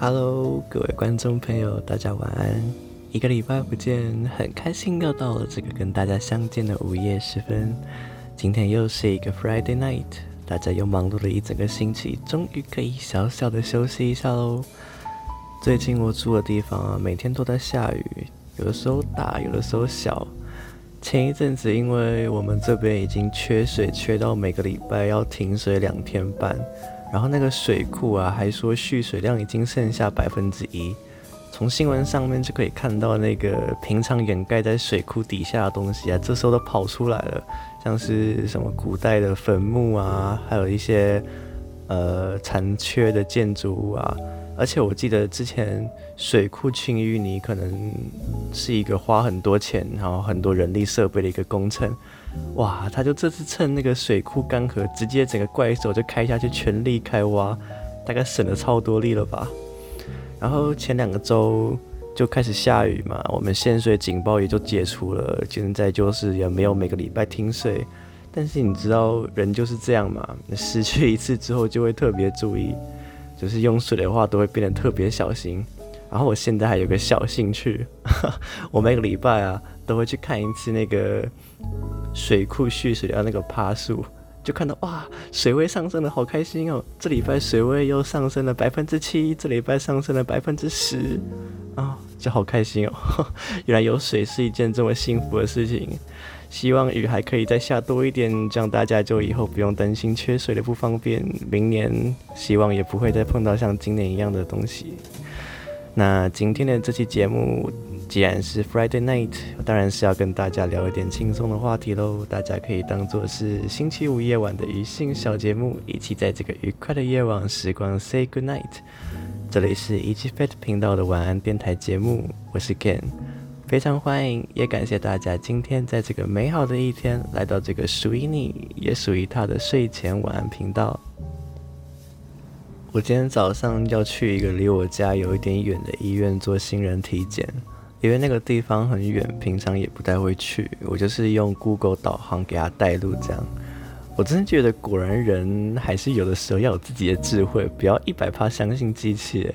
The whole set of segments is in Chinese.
Hello，各位观众朋友，大家晚安。一个礼拜不见，很开心又到了这个跟大家相见的午夜时分。今天又是一个 Friday night，大家又忙碌了一整个星期，终于可以小小的休息一下喽。最近我住的地方啊，每天都在下雨，有的时候大，有的时候小。前一阵子，因为我们这边已经缺水，缺到每个礼拜要停水两天半。然后那个水库啊，还说蓄水量已经剩下百分之一。从新闻上面就可以看到，那个平常掩盖在水库底下的东西啊，这时候都跑出来了，像是什么古代的坟墓啊，还有一些呃残缺的建筑物啊。而且我记得之前水库清淤泥可能是一个花很多钱，然后很多人力设备的一个工程。哇，他就这次趁那个水库干涸，直接整个怪手就开下去，全力开挖，大概省了超多力了吧。然后前两个周就开始下雨嘛，我们限水警报也就解除了，现在就是也没有每个礼拜停水。但是你知道人就是这样嘛，失去一次之后就会特别注意。就是用水的话，都会变得特别小心。然后我现在还有个小兴趣，我每个礼拜啊都会去看一次那个水库蓄水量那个趴数，就看到哇，水位上升了，好开心哦！这礼拜水位又上升了百分之七，这礼拜上升了百分之十，啊，就好开心哦！原来有水是一件这么幸福的事情。希望雨还可以再下多一点，这样大家就以后不用担心缺水的不方便。明年希望也不会再碰到像今年一样的东西。那今天的这期节目既然是 Friday night，当然是要跟大家聊一点轻松的话题喽。大家可以当做是星期五夜晚的余兴小节目，一起在这个愉快的夜晚时光 say good night。这里是 Ichi Fat 频道的晚安电台节目，我是 Ken。非常欢迎，也感谢大家今天在这个美好的一天来到这个属于你也属于他的睡前晚安频道。我今天早上要去一个离我家有一点远的医院做新人体检，因为那个地方很远，平常也不太会去。我就是用 Google 导航给他带路，这样。我真的觉得，果然人还是有的时候要有自己的智慧，不要一百趴相信机器。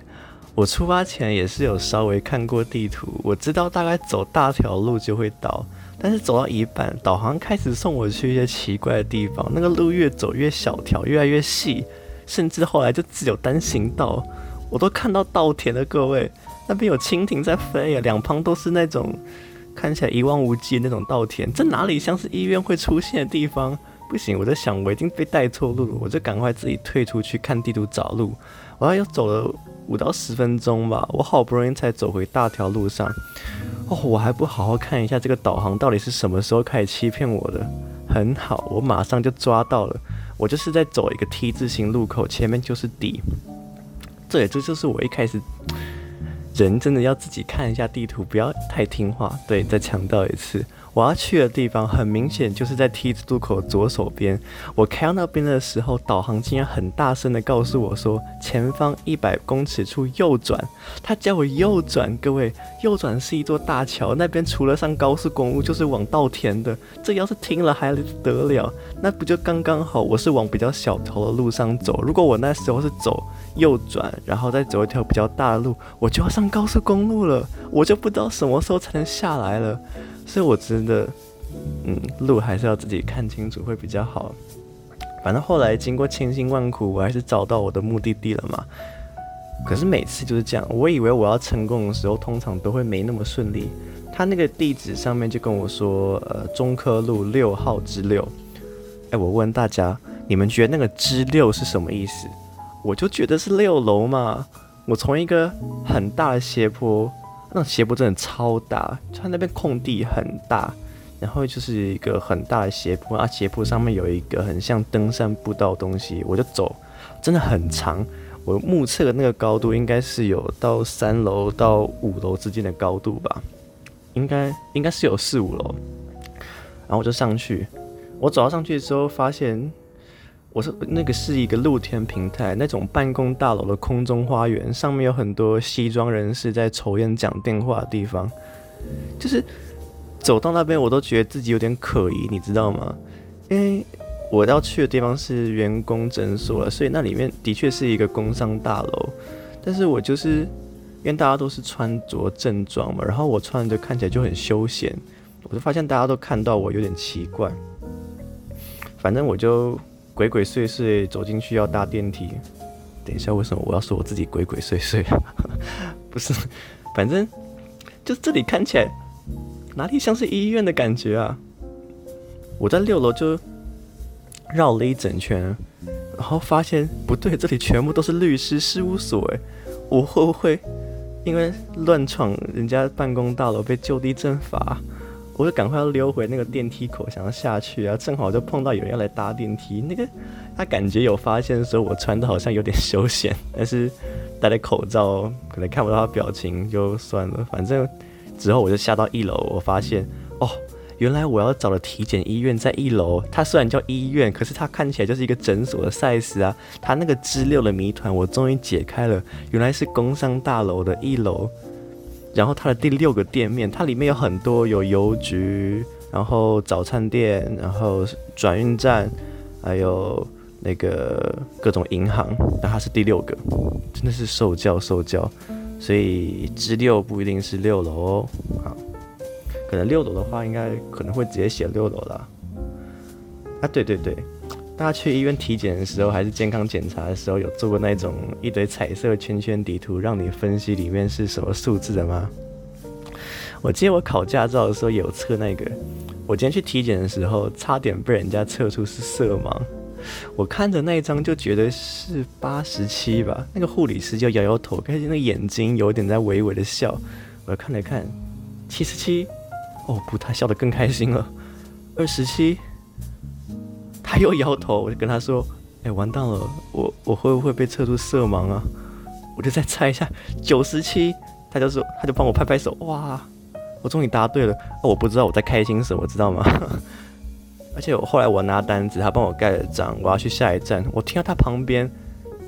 我出发前也是有稍微看过地图，我知道大概走大条路就会到，但是走到一半，导航开始送我去一些奇怪的地方，那个路越走越小条，越来越细，甚至后来就只有单行道，我都看到稻田了，各位，那边有蜻蜓在飞啊，两旁都是那种看起来一望无际的那种稻田，这哪里像是医院会出现的地方？不行，我在想我已经被带错路了，我就赶快自己退出去看地图找路，我还又走了。五到十分钟吧，我好不容易才走回大条路上。哦，我还不好好看一下这个导航到底是什么时候开始欺骗我的。很好，我马上就抓到了。我就是在走一个 T 字形路口，前面就是底。这也这就是我一开始，人真的要自己看一下地图，不要太听话。对，再强调一次。我要去的地方很明显就是在 T 字路口左手边。我开到那边的时候，导航竟然很大声的告诉我说，前方一百公尺处右转。他叫我右转，各位，右转是一座大桥，那边除了上高速公路就是往稻田的。这要是听了还得了？那不就刚刚好？我是往比较小条的路上走，如果我那时候是走右转，然后再走一条比较大的路，我就要上高速公路了，我就不知道什么时候才能下来了。所以我真的，嗯，路还是要自己看清楚会比较好。反正后来经过千辛万苦，我还是找到我的目的地了嘛。可是每次就是这样，我以为我要成功的时候，通常都会没那么顺利。他那个地址上面就跟我说，呃，中科路六号之六。哎，我问大家，你们觉得那个之六是什么意思？我就觉得是六楼嘛。我从一个很大的斜坡。那斜坡真的超大，它那边空地很大，然后就是一个很大的斜坡啊，斜坡上面有一个很像登山步道的东西，我就走，真的很长，我目测的那个高度应该是有到三楼到五楼之间的高度吧，应该应该是有四五楼，然后我就上去，我走到上去的时候发现。我说那个是一个露天平台，那种办公大楼的空中花园，上面有很多西装人士在抽烟讲电话的地方。就是走到那边，我都觉得自己有点可疑，你知道吗？因为我要去的地方是员工诊所，所以那里面的确是一个工商大楼。但是我就是因为大家都是穿着正装嘛，然后我穿着看起来就很休闲，我就发现大家都看到我有点奇怪。反正我就鬼鬼祟祟走进去要搭电梯。等一下，为什么我要说我自己鬼鬼祟祟？不是，反正就这里看起来哪里像是医院的感觉啊？我在六楼就绕了一整圈，然后发现不对，这里全部都是律师事务所。诶，我会不会因为乱闯人家办公大楼被就地正法？我就赶快要溜回那个电梯口，想要下去啊，正好就碰到有人要来搭电梯。那个他感觉有发现说我穿的好像有点休闲，但是戴着口罩，可能看不到他表情，就算了。反正之后我就下到一楼，我发现哦，原来我要找的体检医院在一楼。它虽然叫医院，可是它看起来就是一个诊所的 size 啊。它那个支六的谜团我终于解开了，原来是工商大楼的一楼。然后它的第六个店面，它里面有很多，有邮局，然后早餐店，然后转运站，还有那个各种银行。那它是第六个，真的是受教受教。所以支六不一定是六楼哦，好，可能六楼的话，应该可能会直接写六楼啦。啊，对对对。大家去医院体检的时候，还是健康检查的时候，有做过那种一堆彩色圈圈地图，让你分析里面是什么数字的吗？我记得我考驾照的时候有测那个。我今天去体检的时候，差点被人家测出是色盲。我看着那一张就觉得是八十七吧，那个护理师就摇摇头，看见那眼睛有点在微微的笑。我看了看，七十七，哦不，他笑得更开心了，二十七。他又摇头，我就跟他说：“哎、完蛋了，我我会不会被测出色盲啊？” 我就再猜一下，九十七，他就说，他就帮我拍拍手，哇，我终于答对了。哦，我不知道我在开心什么，知道吗？而且我后来我拿单子，他帮我盖了章，我要去下一站，我听到他旁边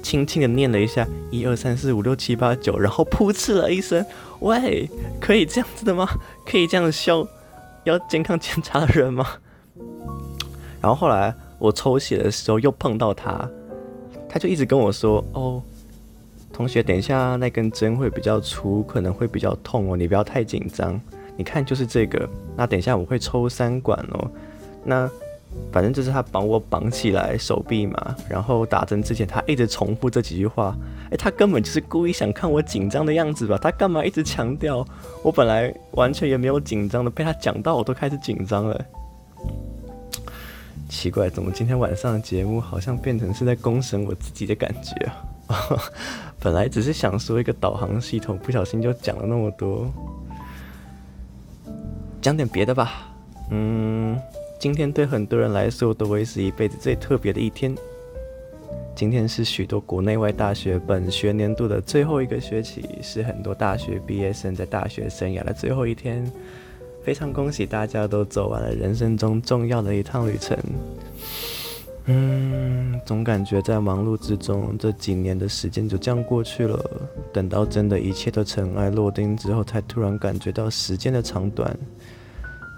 轻轻的念了一下一二三四五六七八九，然后噗嗤了一声，喂，可以这样子的吗？可以这样笑要健康检查的人吗？然后后来。我抽血的时候又碰到他，他就一直跟我说：“哦，同学，等一下那根针会比较粗，可能会比较痛哦，你不要太紧张。你看，就是这个。那等一下我会抽三管哦。那反正就是他帮我绑起来手臂嘛，然后打针之前他一直重复这几句话。诶，他根本就是故意想看我紧张的样子吧？他干嘛一直强调？我本来完全也没有紧张的，被他讲到我都开始紧张了。”奇怪，怎么今天晚上的节目好像变成是在公审我自己的感觉啊？本来只是想说一个导航系统，不小心就讲了那么多。讲点别的吧。嗯，今天对很多人来说都会是一辈子最特别的一天。今天是许多国内外大学本学年度的最后一个学期，是很多大学毕业生在大学生涯的最后一天。非常恭喜大家都走完了人生中重要的一趟旅程。嗯，总感觉在忙碌之中，这几年的时间就这样过去了。等到真的一切都尘埃落定之后，才突然感觉到时间的长短。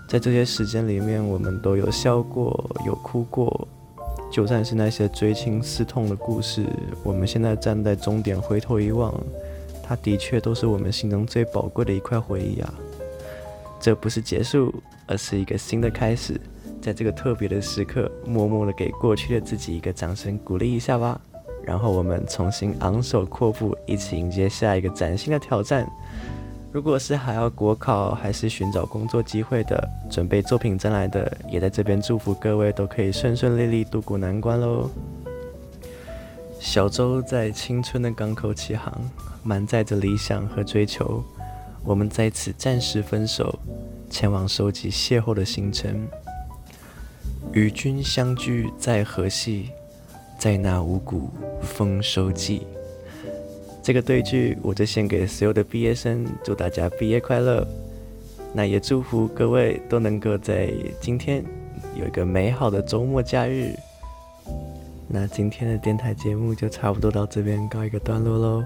在这些时间里面，我们都有笑过，有哭过。就算是那些锥心刺痛的故事，我们现在站在终点回头一望，它的确都是我们心中最宝贵的一块回忆啊。这不是结束，而是一个新的开始。在这个特别的时刻，默默的给过去的自己一个掌声鼓励一下吧。然后我们重新昂首阔步，一起迎接下一个崭新的挑战。如果是还要国考，还是寻找工作机会的，准备作品展览的，也在这边祝福各位都可以顺顺利利度过难关喽。小周在青春的港口起航，满载着理想和追求。我们在此暂时分手，前往收集邂逅的行程。与君相聚在何夕？在那五谷丰收季。这个对句，我就献给所有的毕业生，祝大家毕业快乐。那也祝福各位都能够在今天有一个美好的周末假日。那今天的电台节目就差不多到这边告一个段落喽。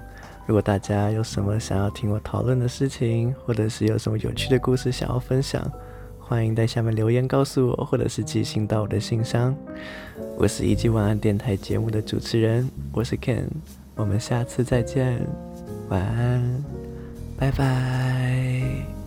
如果大家有什么想要听我讨论的事情，或者是有什么有趣的故事想要分享，欢迎在下面留言告诉我，或者是寄信到我的信箱。我是一级晚安电台节目的主持人，我是 Ken，我们下次再见。晚安，拜拜。